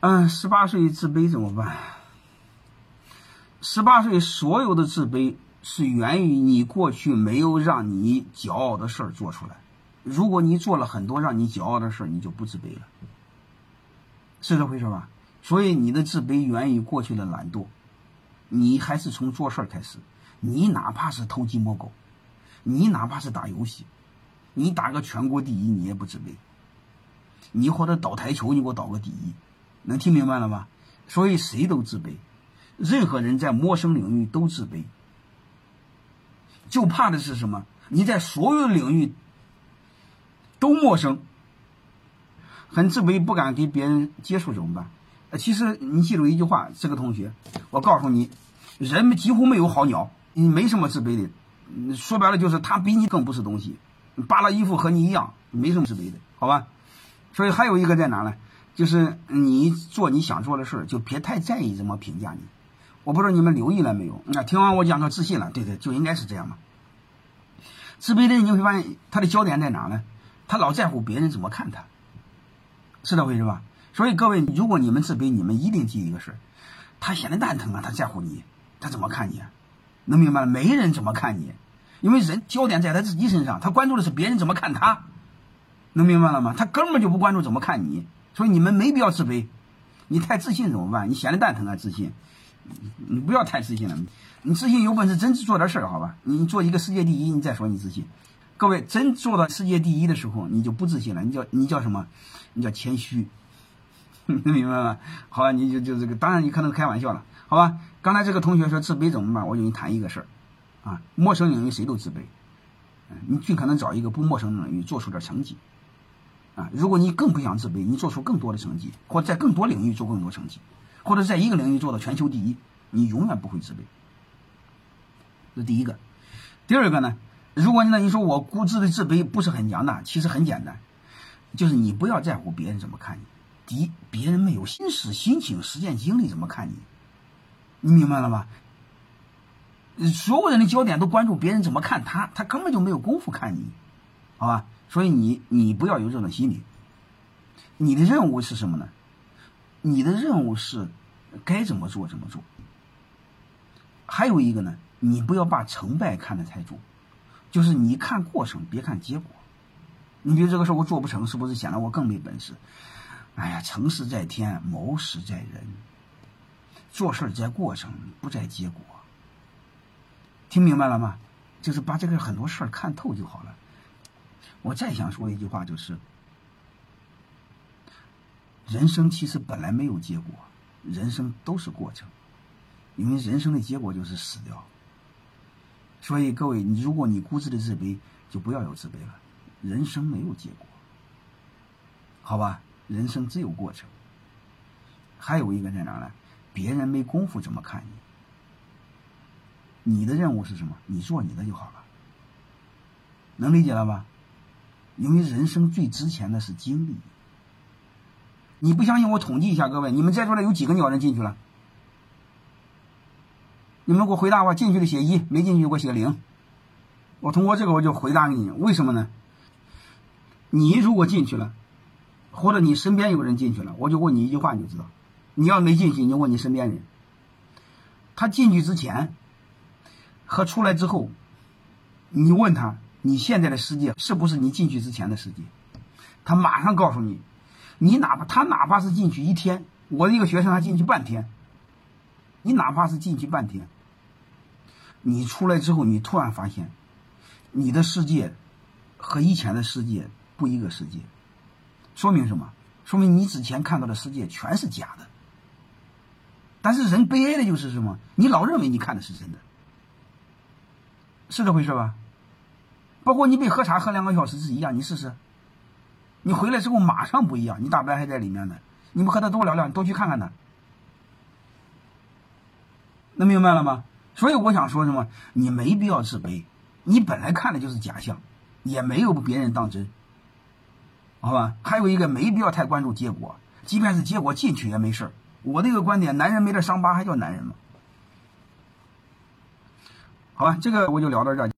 嗯，十八岁自卑怎么办？十八岁所有的自卑是源于你过去没有让你骄傲的事儿做出来。如果你做了很多让你骄傲的事儿，你就不自卑了，是这回事吧？所以你的自卑源于过去的懒惰。你还是从做事儿开始。你哪怕是偷鸡摸狗，你哪怕是打游戏，你打个全国第一，你也不自卑。你或者倒台球，你给我倒个第一，能听明白了吗？所以谁都自卑，任何人在陌生领域都自卑，就怕的是什么？你在所有领域都陌生，很自卑，不敢跟别人接触，怎么办？其实你记住一句话，这个同学，我告诉你，人们几乎没有好鸟，你没什么自卑的。说白了就是他比你更不是东西，扒了衣服和你一样，没什么自卑的，好吧？所以还有一个在哪呢？就是你做你想做的事儿，就别太在意怎么评价你。我不知道你们留意了没有？那听完我讲，他自信了，对对，就应该是这样嘛。自卑的人你会发现他的焦点在哪呢？他老在乎别人怎么看他，是这回事吧？所以各位，如果你们自卑，你们一定记一个事儿：他显得蛋疼啊，他在乎你，他怎么看你？能明白了？没人怎么看你，因为人焦点在他自己身上，他关注的是别人怎么看他。能明白了吗？他根本就不关注怎么看你，所以你们没必要自卑。你太自信怎么办？你闲的蛋疼啊！自信，你不要太自信了。你自信有本事真做点事儿，好吧？你做一个世界第一，你再说你自信。各位，真做到世界第一的时候，你就不自信了。你叫你叫什么？你叫谦虚。能 明白吗？好吧，你就就这个，当然你可能开玩笑了，好吧？刚才这个同学说自卑怎么办？我就跟你谈一个事儿啊，陌生领域谁都自卑，嗯，你尽可能找一个不陌生的领域做出点成绩啊。如果你更不想自卑，你做出更多的成绩，或者在更多领域做更多成绩，或者在一个领域做到全球第一，你永远不会自卑。这第一个，第二个呢？如果那你说我固执的自卑不是很强大，其实很简单，就是你不要在乎别人怎么看你。第一，别人没有心思、心情、实践经历怎么看你？你明白了吗？所有人的焦点都关注别人怎么看他，他根本就没有功夫看你，好吧？所以你你不要有这种心理。你的任务是什么呢？你的任务是该怎么做怎么做。还有一个呢，你不要把成败看得太重，就是你看过程，别看结果。你比如这个事我做不成，是不是显得我更没本事？哎呀，成事在天，谋事在人。做事在过程，不在结果。听明白了吗？就是把这个很多事儿看透就好了。我再想说一句话，就是人生其实本来没有结果，人生都是过程，因为人生的结果就是死掉。所以各位，如果你固执的自卑，就不要有自卑了。人生没有结果，好吧？人生只有过程，还有一个在哪呢？别人没功夫怎么看你？你的任务是什么？你做你的就好了，能理解了吧？因为人生最值钱的是经历。你不相信我统计一下，各位，你们在座的有几个鸟人进去了？你们给我回答我，进去的写一，没进去给我写零。我通过这个我就回答给你，为什么呢？你如果进去了。或者你身边有人进去了，我就问你一句话，你就知道。你要没进去，你就问你身边人。他进去之前和出来之后，你问他你现在的世界是不是你进去之前的世界？他马上告诉你，你哪怕他哪怕是进去一天，我的一个学生他进去半天，你哪怕是进去半天，你出来之后，你突然发现你的世界和以前的世界不一个世界。说明什么？说明你之前看到的世界全是假的。但是人悲哀的就是什么？你老认为你看的是真的，是这回事吧？包括你被喝茶喝两个小时是一样，你试试。你回来之后马上不一样，你大不了还在里面呢。你不和他多聊聊，多去看看他，能明白了吗？所以我想说什么？你没必要自卑，你本来看的就是假象，也没有别人当真。好吧，还有一个没必要太关注结果，即便是结果进去也没事。我这个观点，男人没点伤疤还叫男人吗？好吧，这个我就聊到这。